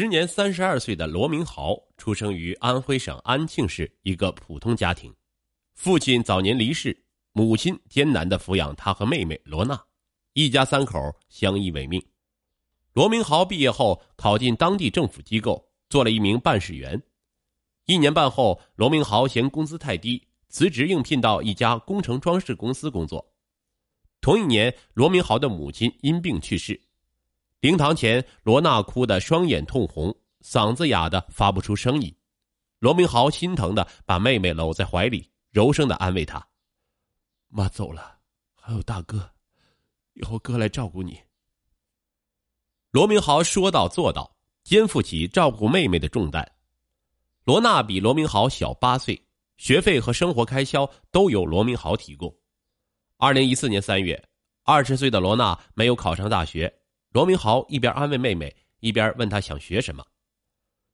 时年三十二岁的罗明豪出生于安徽省安庆市一个普通家庭，父亲早年离世，母亲艰难的抚养他和妹妹罗娜，一家三口相依为命。罗明豪毕业后考进当地政府机构，做了一名办事员。一年半后，罗明豪嫌工资太低，辞职应聘到一家工程装饰公司工作。同一年，罗明豪的母亲因病去世。灵堂前，罗娜哭得双眼通红，嗓子哑的发不出声音。罗明豪心疼的把妹妹搂在怀里，柔声的安慰她：“妈走了，还有大哥，以后哥来照顾你。”罗明豪说到做到，肩负起照顾妹妹的重担。罗娜比罗明豪小八岁，学费和生活开销都由罗明豪提供。二零一四年三月，二十岁的罗娜没有考上大学。罗明豪一边安慰妹妹，一边问她想学什么。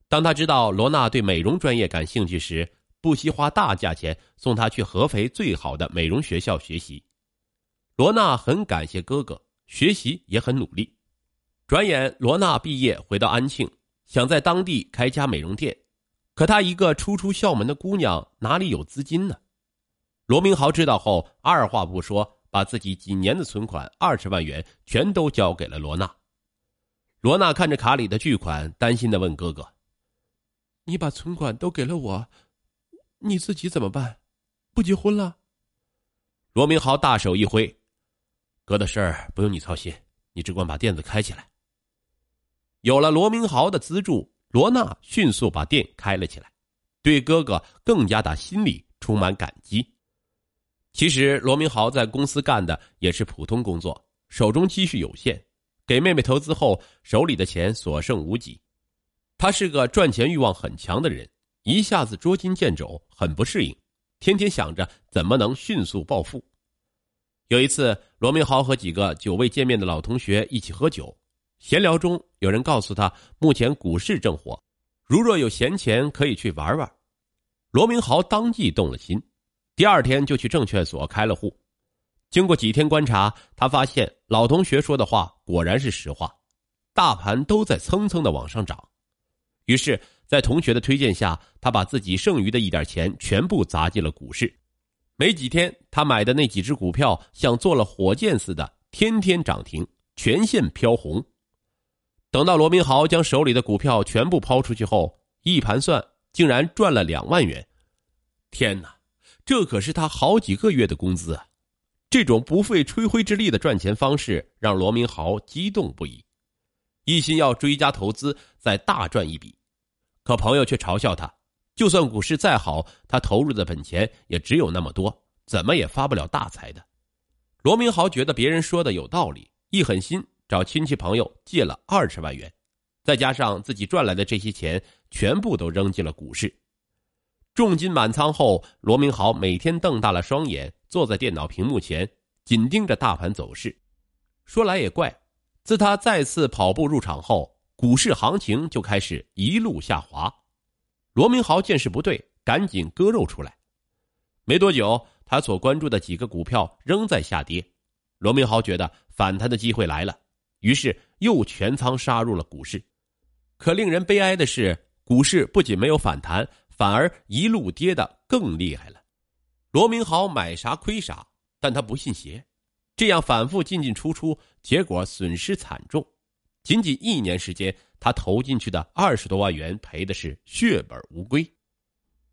当他知道罗娜对美容专业感兴趣时，不惜花大价钱送她去合肥最好的美容学校学习。罗娜很感谢哥哥，学习也很努力。转眼，罗娜毕业回到安庆，想在当地开家美容店，可她一个初出校门的姑娘，哪里有资金呢？罗明豪知道后，二话不说。把自己几年的存款二十万元全都交给了罗娜。罗娜看着卡里的巨款，担心的问哥哥：“你把存款都给了我，你自己怎么办？不结婚了？”罗明豪大手一挥：“哥的事儿不用你操心，你只管把店子开起来。”有了罗明豪的资助，罗娜迅速把店开了起来，对哥哥更加的心里充满感激。其实罗明豪在公司干的也是普通工作，手中积蓄有限，给妹妹投资后，手里的钱所剩无几。他是个赚钱欲望很强的人，一下子捉襟见肘，很不适应，天天想着怎么能迅速暴富。有一次，罗明豪和几个久未见面的老同学一起喝酒，闲聊中有人告诉他，目前股市正火，如若有闲钱，可以去玩玩。罗明豪当即动了心。第二天就去证券所开了户，经过几天观察，他发现老同学说的话果然是实话，大盘都在蹭蹭的往上涨。于是，在同学的推荐下，他把自己剩余的一点钱全部砸进了股市。没几天，他买的那几只股票像坐了火箭似的，天天涨停，全线飘红。等到罗明豪将手里的股票全部抛出去后，一盘算，竟然赚了两万元。天哪！这可是他好几个月的工资啊！这种不费吹灰之力的赚钱方式让罗明豪激动不已，一心要追加投资再大赚一笔。可朋友却嘲笑他：就算股市再好，他投入的本钱也只有那么多，怎么也发不了大财的。罗明豪觉得别人说的有道理，一狠心找亲戚朋友借了二十万元，再加上自己赚来的这些钱，全部都扔进了股市。重金满仓后，罗明豪每天瞪大了双眼，坐在电脑屏幕前，紧盯着大盘走势。说来也怪，自他再次跑步入场后，股市行情就开始一路下滑。罗明豪见势不对，赶紧割肉出来。没多久，他所关注的几个股票仍在下跌。罗明豪觉得反弹的机会来了，于是又全仓杀入了股市。可令人悲哀的是，股市不仅没有反弹。反而一路跌得更厉害了，罗明豪买啥亏啥，但他不信邪，这样反复进进出出，结果损失惨重。仅仅一年时间，他投进去的二十多万元赔的是血本无归，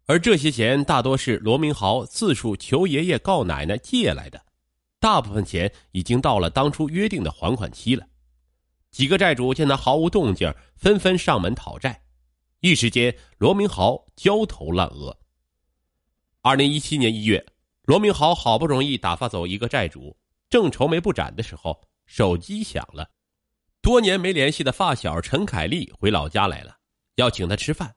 而这些钱大多是罗明豪四处求爷爷告奶奶借来的，大部分钱已经到了当初约定的还款期了。几个债主见他毫无动静，纷纷上门讨债。一时间，罗明豪焦头烂额。二零一七年一月，罗明豪好不容易打发走一个债主，正愁眉不展的时候，手机响了。多年没联系的发小陈凯丽回老家来了，要请他吃饭。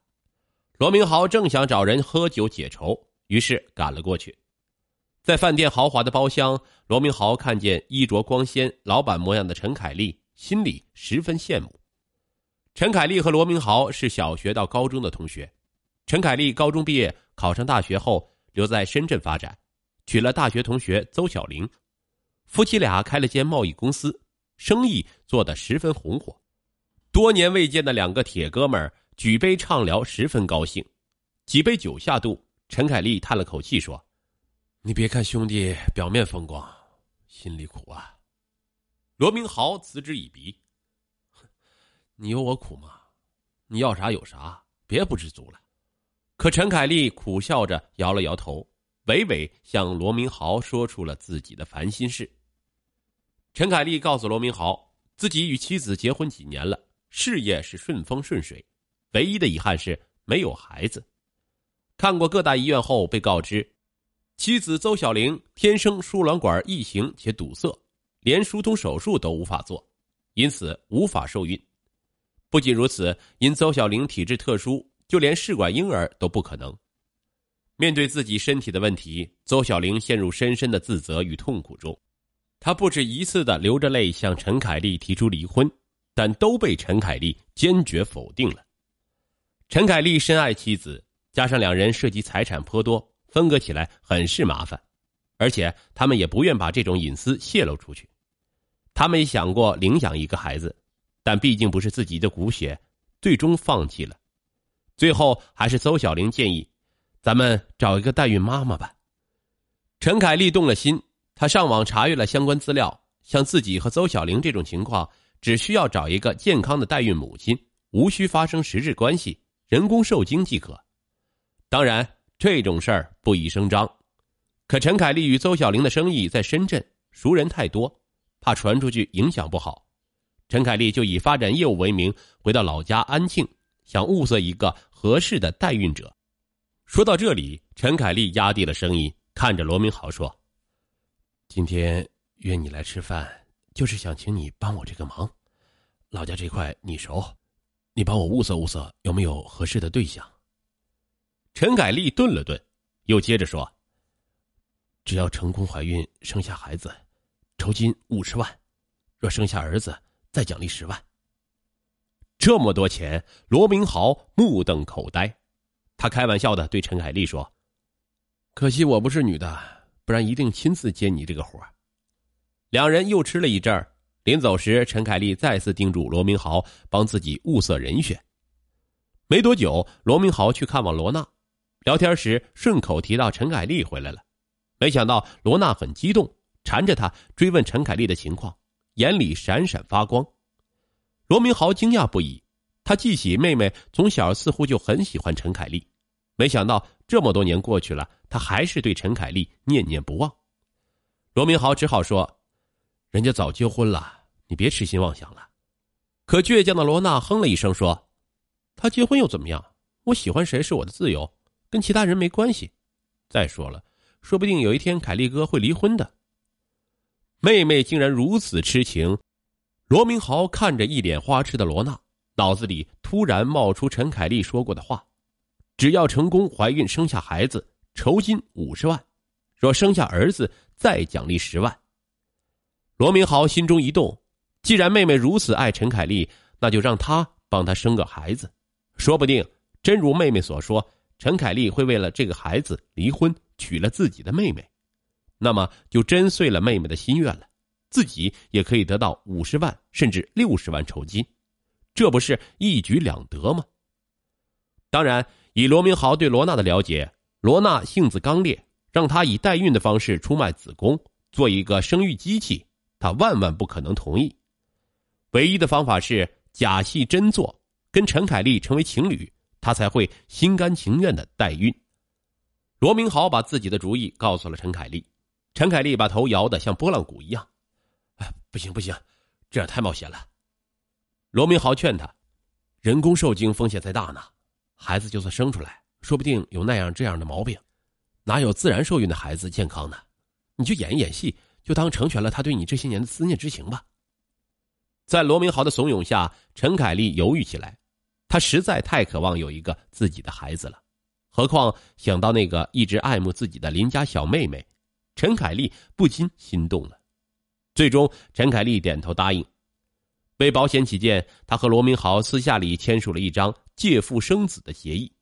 罗明豪正想找人喝酒解愁，于是赶了过去。在饭店豪华的包厢，罗明豪看见衣着光鲜、老板模样的陈凯丽，心里十分羡慕。陈凯丽和罗明豪是小学到高中的同学。陈凯丽高中毕业，考上大学后留在深圳发展，娶了大学同学邹小玲，夫妻俩开了间贸易公司，生意做得十分红火。多年未见的两个铁哥们儿举杯畅聊，十分高兴。几杯酒下肚，陈凯丽叹了口气说：“你别看兄弟表面风光，心里苦啊。”罗明豪嗤之以鼻：“你有我苦吗？你要啥有啥，别不知足了。”可陈凯丽苦笑着摇了摇头，娓娓向罗明豪说出了自己的烦心事。陈凯丽告诉罗明豪，自己与妻子结婚几年了。事业是顺风顺水，唯一的遗憾是没有孩子。看过各大医院后，被告知妻子邹小玲天生输卵管异形且堵塞，连疏通手术都无法做，因此无法受孕。不仅如此，因邹小玲体质特殊，就连试管婴儿都不可能。面对自己身体的问题，邹小玲陷入深深的自责与痛苦中，她不止一次的流着泪向陈凯丽提出离婚。但都被陈凯丽坚决否定了。陈凯丽深爱妻子，加上两人涉及财产颇多，分割起来很是麻烦，而且他们也不愿把这种隐私泄露出去。他们也想过领养一个孩子，但毕竟不是自己的骨血，最终放弃了。最后还是邹小玲建议：“咱们找一个代孕妈妈吧。”陈凯丽动了心，她上网查阅了相关资料，像自己和邹小玲这种情况。只需要找一个健康的代孕母亲，无需发生实质关系，人工受精即可。当然，这种事儿不宜声张。可陈凯丽与邹小玲的生意在深圳，熟人太多，怕传出去影响不好。陈凯丽就以发展业务为名，回到老家安庆，想物色一个合适的代孕者。说到这里，陈凯丽压低了声音，看着罗明豪说：“今天约你来吃饭。”就是想请你帮我这个忙，老家这块你熟，你帮我物色物色有没有合适的对象。陈凯丽顿了顿，又接着说：“只要成功怀孕生下孩子，酬金五十万；若生下儿子，再奖励十万。”这么多钱，罗明豪目瞪口呆。他开玩笑的对陈凯丽说：“可惜我不是女的，不然一定亲自接你这个活。”两人又吃了一阵儿，临走时，陈凯丽再次叮嘱罗明豪帮自己物色人选。没多久，罗明豪去看望罗娜，聊天时顺口提到陈凯丽回来了，没想到罗娜很激动，缠着他追问陈凯丽的情况，眼里闪闪发光。罗明豪惊讶不已，他记起妹妹从小似乎就很喜欢陈凯丽，没想到这么多年过去了，他还是对陈凯丽念念不忘。罗明豪只好说。人家早结婚了，你别痴心妄想了。可倔强的罗娜哼了一声说：“他结婚又怎么样？我喜欢谁是我的自由，跟其他人没关系。再说了，说不定有一天凯丽哥会离婚的。”妹妹竟然如此痴情，罗明豪看着一脸花痴的罗娜，脑子里突然冒出陈凯丽说过的话：“只要成功怀孕生下孩子，酬金五十万；若生下儿子，再奖励十万。”罗明豪心中一动，既然妹妹如此爱陈凯丽，那就让她帮她生个孩子，说不定真如妹妹所说，陈凯丽会为了这个孩子离婚，娶了自己的妹妹，那么就真遂了妹妹的心愿了，自己也可以得到五十万甚至六十万酬金，这不是一举两得吗？当然，以罗明豪对罗娜的了解，罗娜性子刚烈，让他以代孕的方式出卖子宫，做一个生育机器。他万万不可能同意，唯一的方法是假戏真做，跟陈凯丽成为情侣，他才会心甘情愿的代孕。罗明豪把自己的主意告诉了陈凯丽，陈凯丽把头摇得像拨浪鼓一样，“哎，不行不行，这样太冒险了。”罗明豪劝他，人工受精风险再大呢，孩子就算生出来，说不定有那样这样的毛病，哪有自然受孕的孩子健康呢？你就演一演戏。就当成全了他对你这些年的思念之情吧。在罗明豪的怂恿下，陈凯丽犹豫起来。她实在太渴望有一个自己的孩子了，何况想到那个一直爱慕自己的邻家小妹妹，陈凯丽不禁心动了。最终，陈凯丽点头答应。为保险起见，他和罗明豪私下里签署了一张借腹生子的协议。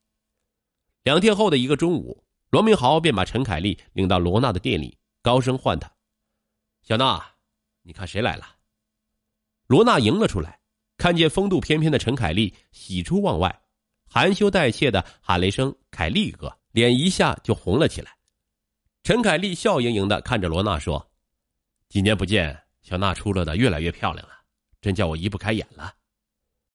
两天后的一个中午，罗明豪便把陈凯丽领到罗娜的店里，高声唤她。小娜，你看谁来了？罗娜迎了出来，看见风度翩翩的陈凯丽，喜出望外，含羞带怯的喊了一声“凯丽哥”，脸一下就红了起来。陈凯丽笑盈盈的看着罗娜说：“几年不见，小娜出落的越来越漂亮了，真叫我移不开眼了。”